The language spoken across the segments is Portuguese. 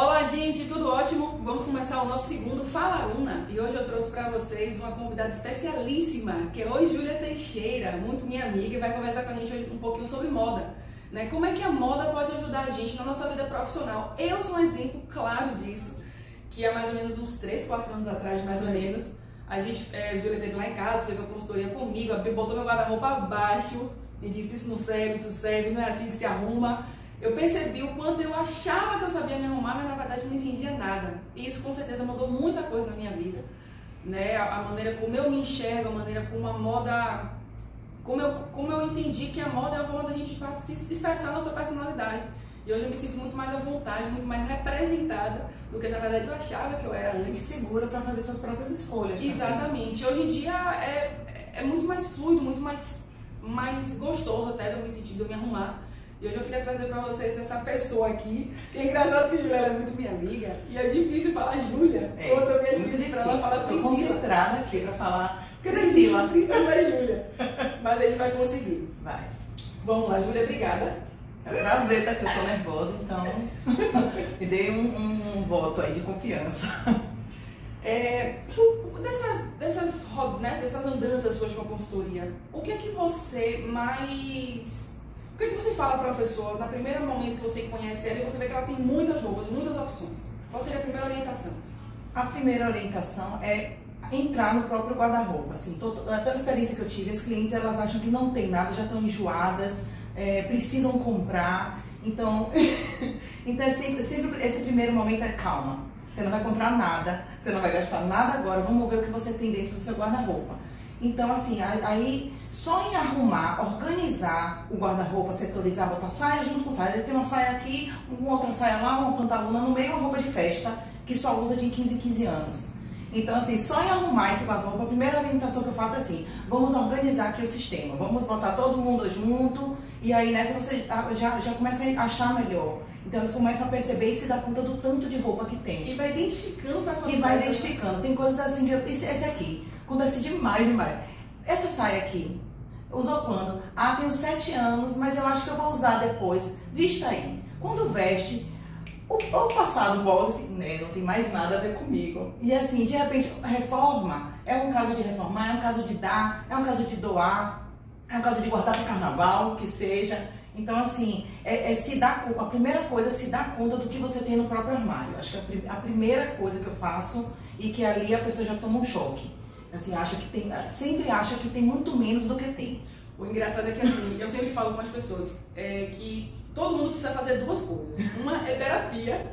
Olá, gente, tudo ótimo? Vamos começar o nosso segundo Fala Una e hoje eu trouxe para vocês uma convidada especialíssima, que é Oi Júlia Teixeira, muito minha amiga, e vai conversar com a gente hoje um pouquinho sobre moda. Né? Como é que a moda pode ajudar a gente na nossa vida profissional? Eu sou um exemplo claro disso, que há mais ou menos uns 3, 4 anos atrás, mais ou menos, a gente, é, Júlia teve lá em casa, fez uma consultoria comigo, abriu, botou meu guarda-roupa abaixo e disse: Isso não serve, isso serve, não é assim que se arruma eu percebi o quanto eu achava que eu sabia me arrumar, mas na verdade eu não entendia nada. E isso com certeza mudou muita coisa na minha vida. Né? A, a maneira como eu me enxergo, a maneira como a moda. Como eu, como eu entendi que a moda é a forma da gente se expressar a nossa personalidade. E hoje eu me sinto muito mais à vontade, muito mais representada do que na verdade eu achava que eu era antes. E segura para fazer suas próprias escolhas. Exatamente. Também. Hoje em dia é, é muito mais fluido, muito mais, mais gostoso até de eu me sentir, de eu me arrumar e hoje eu queria trazer para vocês essa pessoa aqui, que é engraçado que a Júlia é muito minha amiga, e é difícil falar Júlia, é, ou também é difícil para ela falar Priscila. Estou concentrada aqui para falar Priscila. Priscila é Júlia. Mas a gente vai conseguir. Vai. Vamos lá, Júlia, obrigada. É um prazer, tá? Que eu tô nervosa, então me dê um, um, um, voto aí de confiança. É, dessas, dessas, né, dessas andanças suas com a consultoria, o que é que você mais o que, é que você fala para uma pessoa no primeiro momento que você conhece ela e você vê que ela tem muitas roupas, muitas opções? Qual seria a primeira orientação? A primeira orientação é entrar no próprio guarda-roupa. Assim, pela experiência que eu tive, as clientes elas acham que não tem nada, já estão enjoadas, é, precisam comprar. Então, então é sempre, sempre esse primeiro momento é calma. Você não vai comprar nada, você não vai gastar nada agora, vamos ver o que você tem dentro do seu guarda-roupa. Então, assim, aí só em arrumar, organizar o guarda-roupa, setorizar, botar saia junto com saia. Tem uma saia aqui, uma outra saia lá, uma pantalona no meio, uma roupa de festa, que só usa de 15 em 15 anos. Então, assim, só em arrumar esse guarda-roupa, a primeira orientação que eu faço é assim: vamos organizar aqui o sistema, vamos botar todo mundo junto, e aí nessa você já, já começa a achar melhor. Então você começa a perceber e se dá conta do tanto de roupa que tem. E vai identificando para fazer. E vai identificando. Tem coisas assim eu, esse, esse aqui, acontece demais, demais. Essa saia aqui, usou quando? Ah, tenho sete anos, mas eu acho que eu vou usar depois. Vista aí. Quando veste, o, o passado volta assim, né, não tem mais nada a ver comigo. E assim, de repente, reforma é um caso de reformar, é um caso de dar, é um caso de doar, é um caso de guardar para o carnaval, que seja. Então, assim, é, é, se dar a primeira coisa é se dar conta do que você tem no próprio armário. Acho que a, a primeira coisa que eu faço e que ali a pessoa já toma um choque. Assim, acha que tem, sempre acha que tem muito menos do que tem. O engraçado é que assim, eu sempre falo com as pessoas é, que todo mundo precisa fazer duas coisas. Uma é terapia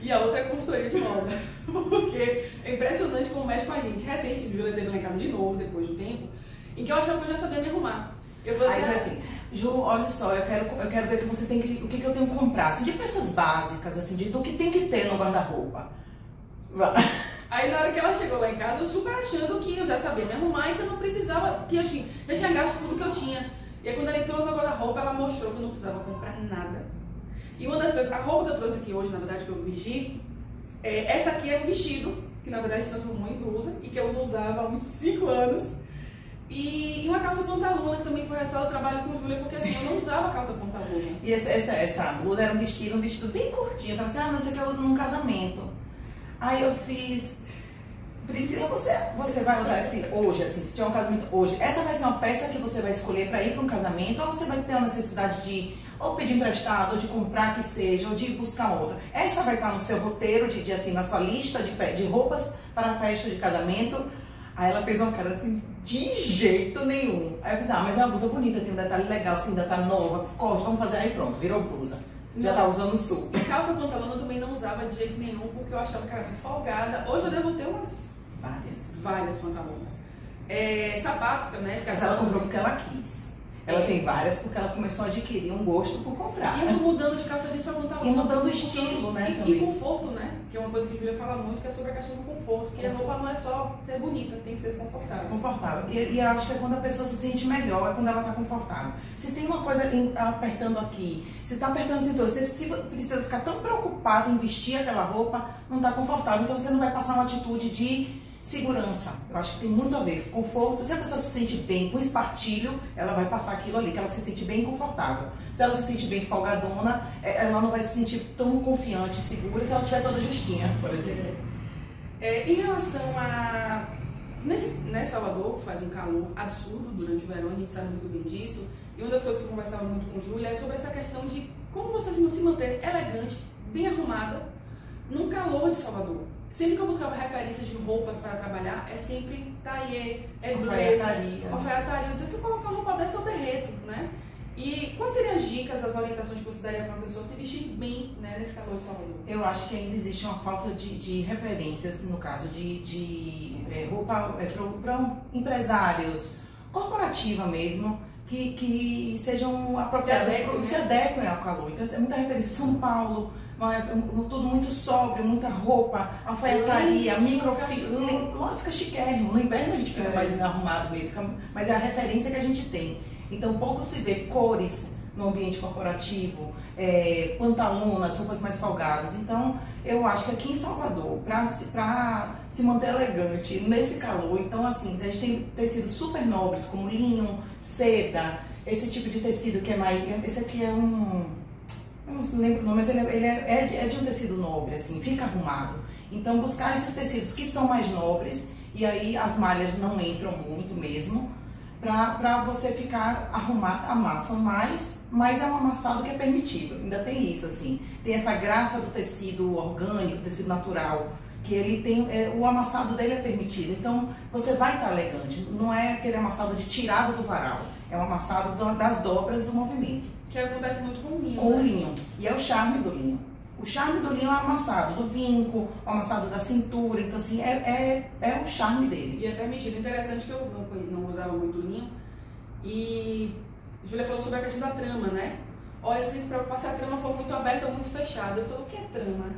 e a outra é consultoria de moda. Porque é impressionante como mexe com a gente. Recente, Júlia teve lá em casa de novo, depois de um tempo, em que eu achava que eu já sabia me arrumar. Eu falei assim, assim, Ju, olha só, eu quero, eu quero ver que você tem que, o que, que eu tenho que comprar. Assim, de peças básicas, assim, de, do que tem que ter no guarda-roupa. Aí na hora que ela chegou lá em casa, eu super achando que eu já sabia me arrumar e que eu não precisava, que assim, eu tinha gasto tudo que eu tinha. E aí quando ela entrou no meu guarda-roupa, ela mostrou que eu não precisava comprar nada. E uma das coisas, a roupa que eu trouxe aqui hoje, na verdade, que eu vesti, é, essa aqui é um vestido, que na verdade se transformou em blusa, e que eu não usava há uns 5 anos. E, e, uma calça pantalona, que também foi essa eu trabalho com Júlia, porque assim, eu não usava calça pantalona. E essa, essa, essa blusa era um vestido, um vestido bem curtinho. Eu falei assim, ah, não sei o que eu uso num casamento. Aí eu fiz, Priscila, você, você vai usar esse hoje, assim, se tiver um casamento hoje, essa vai ser uma peça que você vai escolher para ir para um casamento, ou você vai ter a necessidade de ou pedir emprestado, ou de comprar que seja, ou de buscar outra. Essa vai estar no seu roteiro, de, de assim, na sua lista de, de roupas para a festa de casamento. Aí ela fez uma cara assim, de jeito nenhum. Aí eu pensei, ah, mas é uma blusa bonita, tem um detalhe legal, assim, ainda tá nova, corte, vamos fazer. Aí pronto, virou blusa. Já não. tá usando sul. Calça pantalona eu também não usava de jeito nenhum, porque eu achava que era muito folgada. Hoje eu devo ter umas Várias. Várias pantalonas. É, sapatos, né? Mas ela comprou porque ela quis. Ela é. tem várias porque ela começou a adquirir um gosto por comprar. E eu fui mudando de calça jeans pra pantalona. E mudando o estilo, né? E, e, conforto, né? Que é uma coisa que a Julia fala muito, que é sobre a questão do conforto. Que a roupa não é só ser bonita, tem que ser confortável. Confortável. E, e acho que é quando a pessoa se sente melhor, é quando ela tá confortável. Se tem uma coisa apertando aqui, se tá apertando assim todo, você precisa ficar tão preocupado em vestir aquela roupa, não tá confortável. Então você não vai passar uma atitude de segurança. Eu acho que tem muito a ver. Conforto, se a pessoa se sente bem com espartilho, ela vai passar aquilo ali, que ela se sente bem confortável. Se ela se sente bem folgadona, é, ela não vai se sentir tão confiante segura se ela estiver toda justinha, por exemplo. É, em relação a. Nesse, né, Salvador faz um calor absurdo durante o verão, a gente sabe muito bem disso. E uma das coisas que eu conversava muito com Júlia é sobre essa questão de como você se manter elegante, bem arrumada, num calor de Salvador. Sempre que eu buscava referências de roupas para trabalhar, é sempre taillé, é blazer, alfaiataria. Eu dizia, se eu colocar uma roupa dessa, eu derreto, né? E quais seriam as dicas, as orientações que você daria para uma pessoa se vestir bem né, nesse calor de Salvador? Eu acho que ainda existe uma falta de, de referências, no caso de, de é, roupa é, para empresários, corporativa mesmo, que, que sejam apropriadas, se adequem, né? se adequem ao calor. Então, é muita referência. São Paulo, tudo muito sóbrio, muita roupa, alfaiataria, microfibra. Fica chiquérrimo. No inverno a gente fica é. mais arrumado mesmo, fica, mas é a referência que a gente tem. Então pouco se vê cores no ambiente corporativo, é, pantalonas, roupas mais folgadas. Então eu acho que aqui em Salvador, para se, se manter elegante nesse calor, então assim, a gente tem tecidos super nobres como linho, seda, esse tipo de tecido que é mais. Esse aqui é um não lembro o nome, mas ele, é, ele é, é, é de um tecido nobre, assim, fica arrumado. Então, buscar esses tecidos que são mais nobres, e aí as malhas não entram muito mesmo, para você ficar arrumado, amassam mais, mas é um amassado que é permitido. Ainda tem isso, assim. Tem essa graça do tecido orgânico, tecido natural, que ele tem, é, o amassado dele é permitido. Então, você vai estar elegante. Não é aquele amassado de tirada do varal, é um amassado das dobras do movimento. Que acontece muito com o linho. Com né? o linho. E é o charme do linho. O charme do linho é o amassado do vinco, o amassado da cintura. Então, assim, é, é, é o charme dele. E é permitido. Interessante que eu não, não usava muito linho. E Júlia falou sobre a questão da trama, né? Olha, preocupar se a trama for muito aberta ou muito fechada. Eu falo, o que é trama?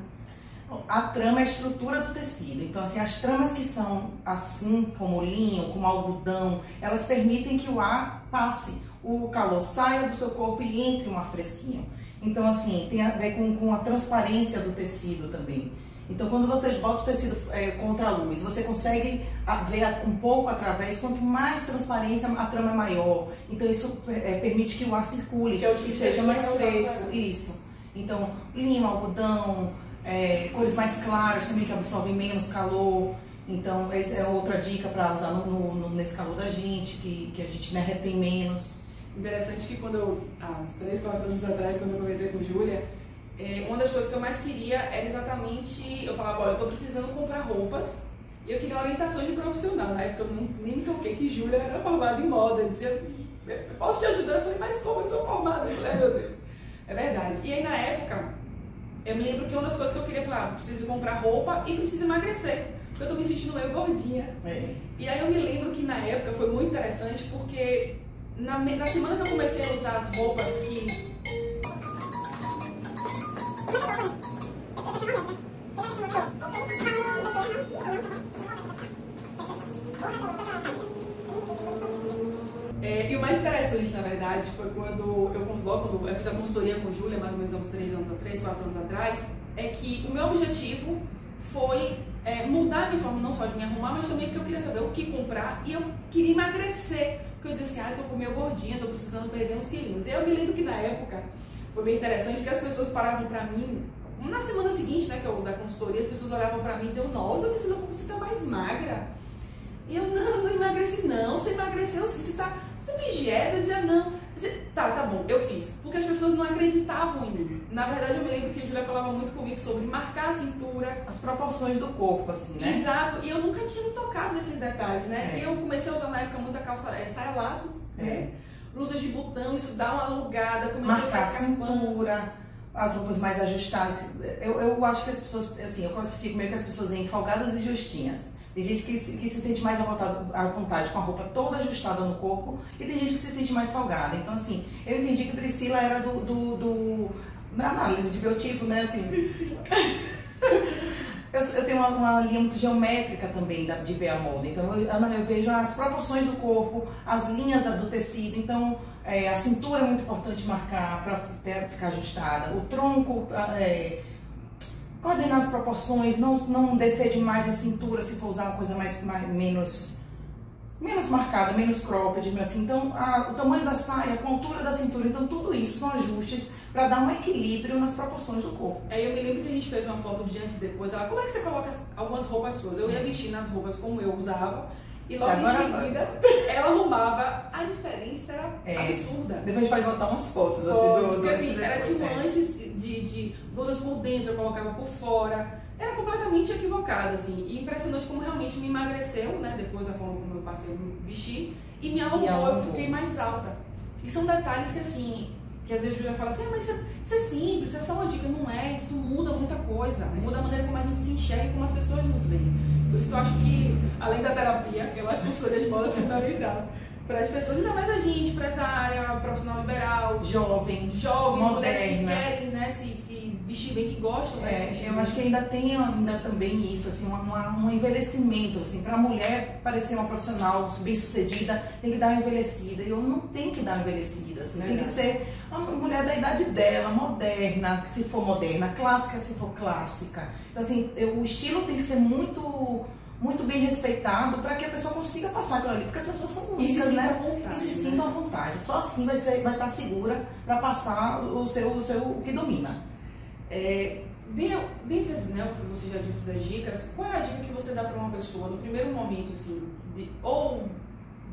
A trama é a estrutura do tecido. Então, assim, as tramas que são assim, como linho, como algodão, elas permitem que o ar passe o calor saia do seu corpo e entre um ar fresquinho. Então, assim, tem a ver com, com a transparência do tecido também. Então, quando vocês botam o tecido é, contra a luz, você consegue ver um pouco através, quanto mais transparência, a trama é maior. Então, isso é, permite que o ar circule, que, é que seja mais fresco. Isso. Então, linho, algodão, é, cores mais claras também que absorvem menos calor. Então, essa é outra dica para usar no, no, nesse calor da gente, que, que a gente né, retém menos. Interessante que quando eu, há uns 3, 4 anos atrás, quando eu conversei com Júlia, é, uma das coisas que eu mais queria era exatamente, eu falava, olha, eu estou precisando comprar roupas e eu queria orientação de profissional. Na época eu não, nem me toquei que Júlia era formada em moda. Eu dizia, eu posso te ajudar? Eu falei, mas como eu sou formada? Eu falei, meu Deus. É verdade. E aí na época, eu me lembro que uma das coisas que eu queria falar, preciso comprar roupa e preciso emagrecer. Porque eu tô me sentindo meio gordinha. É. E aí eu me lembro que na época foi muito interessante porque na, na semana que eu comecei a usar as roupas que. É, e o mais interessante, na verdade, foi quando eu, logo eu fiz a consultoria com Júlia, mais ou menos há uns 3 anos, 3, 4 anos atrás, é que o meu objetivo mudar minha forma não só de me arrumar, mas também porque eu queria saber o que comprar e eu queria emagrecer. Porque eu dizia assim, ah, eu tô meio gordinha, tô precisando perder uns quilinhos. E eu me lembro que na época foi bem interessante que as pessoas paravam pra mim, na semana seguinte, né, que eu da consultoria, as pessoas olhavam pra mim e diziam, nossa, não você tá mais magra. E eu, não, não emagreci não, você emagreceu sim, você tá, você fez? Eu dizia, não. Tá, tá bom, eu fiz. Porque as pessoas não acreditavam em mim. Na verdade, eu me lembro que a Julia falava muito comigo sobre marcar a cintura. As proporções do corpo, assim, né? Exato. E eu nunca tinha me tocado nesses detalhes, né? É. E eu comecei a usar na época muita calça, é, saia lápis, é. né? Blusas de botão, isso dá uma alongada. Comecei marcar a, a cintura. As roupas mais ajustadas. Eu, eu acho que as pessoas, assim, eu classifico meio que as pessoas em folgadas e justinhas. Tem gente que se, que se sente mais à vontade, à vontade, com a roupa toda ajustada no corpo e tem gente que se sente mais folgada. Então, assim, eu entendi que Priscila era do. do, do na análise de biotipo, né? Assim, Priscila. eu, eu, tenho uma, uma, linha muito geométrica também da, de ver a moda. Então, eu, eu, vejo as proporções do corpo, as linhas do tecido. Então, é, a cintura é muito importante marcar para ficar ajustada. O tronco. É, coordenar as proporções, não, não descer demais a cintura se for usar uma coisa mais, mais menos menos marcada, menos cropped, assim. Então, a, o tamanho da saia, a altura da cintura, então tudo isso são ajustes para dar um equilíbrio nas proporções do corpo. Aí eu me lembro que a gente fez uma foto de antes e depois. Ela, como é que você coloca algumas roupas suas? Eu ia vestir nas roupas como eu usava. E logo Agora, em seguida, ela arrumava. É, absurda. Depois a gente pode botar umas fotos assim do. Porque assim, era tipo é. antes de, de blusas por dentro, eu colocava por fora. Era completamente equivocada, assim. E impressionante como realmente me emagreceu, né? Depois da forma como eu passei a me vestir. E me alongou, eu fiquei mais alta. E são detalhes que, assim, que às vezes a Julia fala assim, ah, mas isso, isso, é simples, isso é só uma dica. Não é, isso muda muita coisa. Muda a maneira como a gente se enxerga e como as pessoas nos veem. Por isso que eu acho que, além da terapia, eu acho que a consultoria de moda é fundamental para as pessoas, ainda mais a gente, para essa área profissional liberal, jovem, jovem, mulheres que querem né, se, se vestir bem, que gostam. Né, é, eu acho que ainda tem ainda também isso, assim, uma, um envelhecimento, assim, para a mulher parecer uma profissional bem sucedida, tem que dar uma envelhecida. E eu não tenho que dar uma envelhecida, assim, tem que ser uma mulher da idade dela, moderna, se for moderna, clássica se for clássica. Então, assim, eu, o estilo tem que ser muito muito bem respeitado para que a pessoa consiga passar aquilo ali, porque as pessoas são únicas, né? Vontade, e se né? sintam à vontade. Só assim vai, ser, vai estar segura para passar o seu, o seu o que domina. É, dentre as, né, o que você já disse das dicas, qual é a dica que você dá para uma pessoa no primeiro momento, assim, de, ou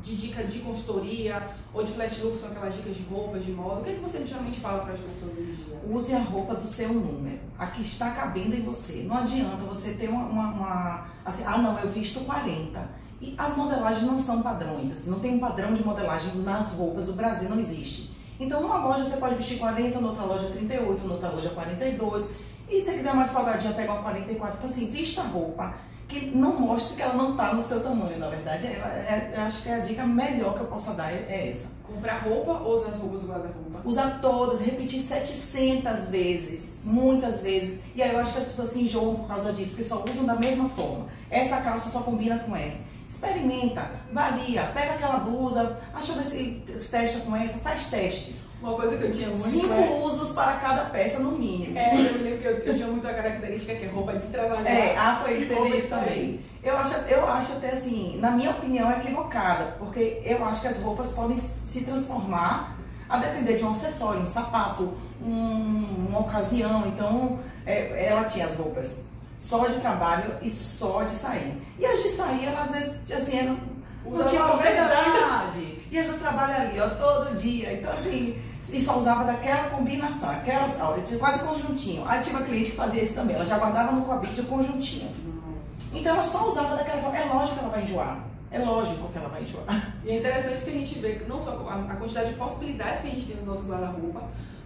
de dica de consultoria ou de flash look, são aquelas dicas de roupas, de moda? O que, é que você geralmente fala para as pessoas hoje em dia? Use a roupa do seu número, a que está cabendo em você. Não adianta você ter uma. uma, uma assim, ah, não, eu visto 40. E as modelagens não são padrões, assim, não tem um padrão de modelagem nas roupas do Brasil, não existe. Então, numa loja você pode vestir 40, noutra loja 38, noutra loja 42. E se quiser mais folgadinha, pega uma 44. Então, assim, vista a roupa que não mostre que ela não está no seu tamanho, na verdade. É, é, eu acho que a dica melhor que eu posso dar é, é essa. Comprar roupa ou usar as roupas do guarda-roupa? Usar todas, repetir 700 vezes, muitas vezes. E aí eu acho que as pessoas se enjoam por causa disso, porque só usam da mesma forma. Essa calça só combina com essa. Experimenta, varia, pega aquela blusa, acha ver se testa com essa, faz testes. Uma coisa que eu tinha muito. Cinco é... usos para cada peça, no mínimo. É, eu lembro que eu, eu tinha muita característica que é roupa de trabalhar. É, ah, foi, teve isso também. Eu acho, eu acho até assim, na minha opinião, é equivocada, porque eu acho que as roupas podem se transformar a depender de um acessório, um sapato, um, uma ocasião. Então, é, ela tinha as roupas só de trabalho e só de sair. E as de sair, elas às vezes, assim, não, não tinha propriedade. E do trabalho ali, ó, todo dia. Então, assim, e só usava daquela combinação, aquelas, ó, esse quase conjuntinho. Aí tinha uma cliente que fazia isso também, ela já guardava no cabide o conjuntinho. Então ela só usava daquela forma. É lógico que ela vai enjoar. É lógico que ela vai enjoar. E é interessante que a gente vê não só a, quantidade de possibilidades que a gente tem no nosso guarda-roupa,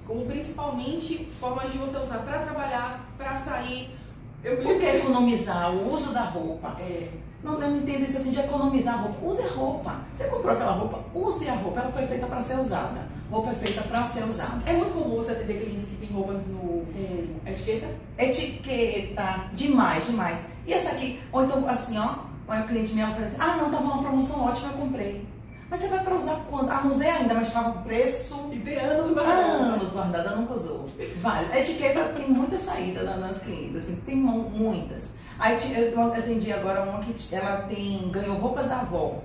como principalmente formas de você usar para trabalhar, para sair. Eu Por que economizar o uso da roupa? É. Não, eu não entendo isso assim de economizar a roupa. Use a roupa. Você comprou aquela roupa, use a roupa. Ela foi feita para ser usada roupa é feita para ser usada. É muito comum você atender clientes que têm roupas no, com etiqueta? Etiqueta, demais, demais. E essa aqui, ou então assim, ó, o cliente meu fala assim, ah não, tava uma promoção ótima, eu comprei. Mas você vai para usar quando? Ah, não usei ainda, mas estava com preço. E tem anos guardada. Anos guardada, nunca usou. Vale. A etiqueta tem muita saída nas clientes, assim, tem muitas. Aí eu atendi agora uma que ela tem, ganhou roupas da avó.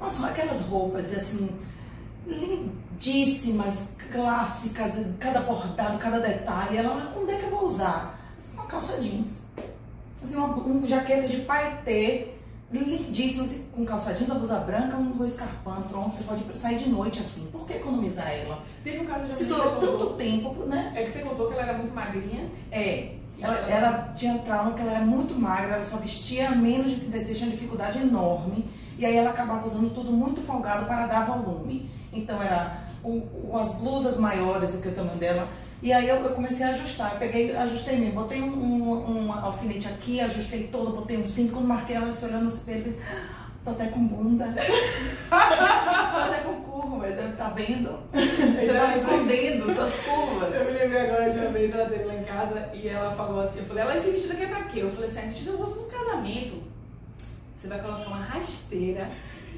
Nossa, aquelas roupas de assim, lindíssimas, clássicas, cada bordado, cada detalhe. Ela, mas quando é que eu vou usar? Assim, uma calça jeans. Assim, uma, uma jaqueta de paetê, lindíssima, assim, com calça jeans, uma blusa branca, um escarpão, pronto, você pode sair de noite assim. Por que economizar ela? Teve um caso de Se durou tanto tempo, né? É que você contou que ela era muito magrinha. É. Ela, ela, ela tinha trauma que ela era muito magra, ela só vestia menos de 36, tinha dificuldade enorme. E aí ela acabava usando tudo muito folgado para dar volume. Então era o, o, as blusas maiores do que o tamanho dela. E aí eu, eu comecei a ajustar. Eu peguei, ajustei mesmo, botei um, um, um, alfinete aqui, ajustei todo, botei um cinto. Quando marquei ela, se olhando no espelho, disse, ah, tô até com bunda. tô até com curvas, você tá vendo? Você tá escondendo suas curvas. Eu me lembrei agora de uma vez, ela teve lá em casa e ela falou assim, eu falei, ela, esse vestido aqui é pra quê? Eu falei assim, esse vestido eu uso no casamento. Você vai colocar uma rasteira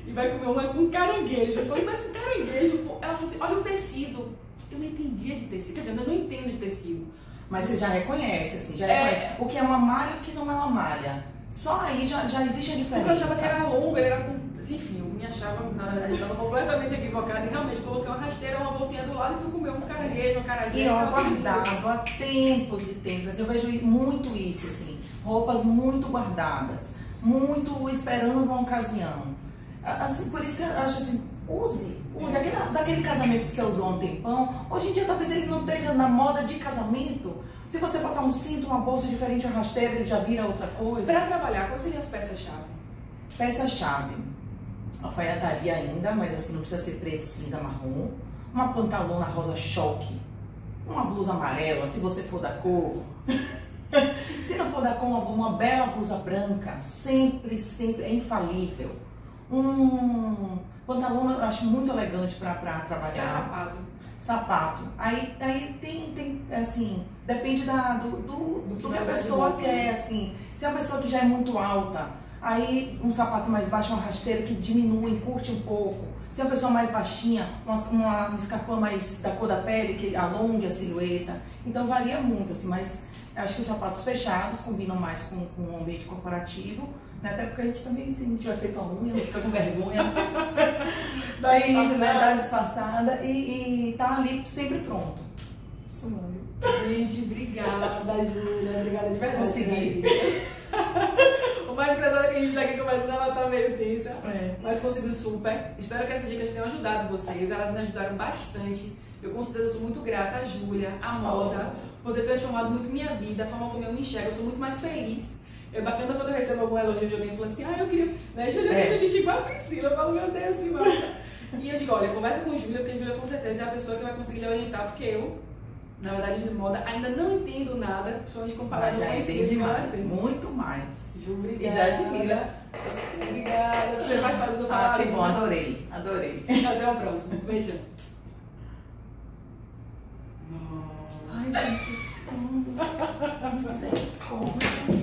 e vai comer uma com caranguejo. Eu falei, mas com caranguejo? Ela falou assim, olha o tecido. Eu não entendia de tecido, quer dizer, eu não entendo de tecido. Mas você já reconhece, assim, já é, reconhece. o que é uma malha e o que não é uma malha. Só aí já, já existe a diferença. Porque eu achava que era longo, ele era com. Enfim, eu me achava, na verdade, estava completamente equivocada e realmente coloquei uma rasteira, uma bolsinha do lado e fui comer um caranguejo, uma carajé. E ó, guardado há tempos e tempos. Assim, eu vejo muito isso, assim. Roupas muito guardadas, muito esperando uma ocasião. Assim, por isso que eu acho assim, use, use. Aquele, daquele casamento que você usou há um tempão, hoje em dia talvez ele não esteja na moda de casamento. Se você botar um cinto, uma bolsa diferente, uma rasteira, ele já vira outra coisa. Para trabalhar, quais seriam as peças-chave? Peça-chave. Alfaiataria ainda, mas assim, não precisa ser preto, cinza, marrom. Uma pantalona rosa choque. Uma blusa amarela, se você for da cor. se não for da cor, uma, uma bela blusa branca. Sempre, sempre, é infalível. Um pantalona eu acho muito elegante para trabalhar. É sapato. Sapato. Aí, aí tem, tem, assim, depende da, do, do, do, do que a pessoa quer, assim. Se é uma pessoa que já é muito alta, Aí um sapato mais baixo, uma rasteira que diminui, curte um pouco. Se é uma pessoa mais baixinha, uma, uma, um escarpão mais da cor da pele, que alongue a silhueta. Então varia muito, assim, mas acho que os sapatos fechados combinam mais com, com o ambiente corporativo. Né? Até porque a gente também, se não tiver feito a unha, fica com vergonha. Daí, né? Dá disfarçada e, e tá ali sempre pronto. Sonho. Gente, obrigada, Júlia. Obrigada de verdade. Consegui. Mais engraçado é que a gente tá aqui conversando, ela tá meio tensa. É. Mas conseguiu super. Espero que essas dicas tenham ajudado vocês. Elas me ajudaram bastante. Eu considero sou muito grata a Júlia, a moda, por ter transformado muito minha vida, a forma como eu me enxergo. Eu sou muito mais feliz. É bacana quando eu recebo algum elogio de alguém e falo assim, ah, eu queria, né, Júlia, eu queria é. me vestir igual a Priscila. Eu falo, meu Deus, que massa. e eu digo, olha, conversa com Júlia, porque Júlia com certeza é a pessoa que vai conseguir lhe orientar, porque eu na verdade, de moda, ainda não entendo nada, principalmente comparado com o que mais, muito mais. Ju, obrigada. E já admira. Obrigada. Foi mais fácil do Ah, que bom, adorei, adorei. Até o próximo. Beijo. Ai, gente,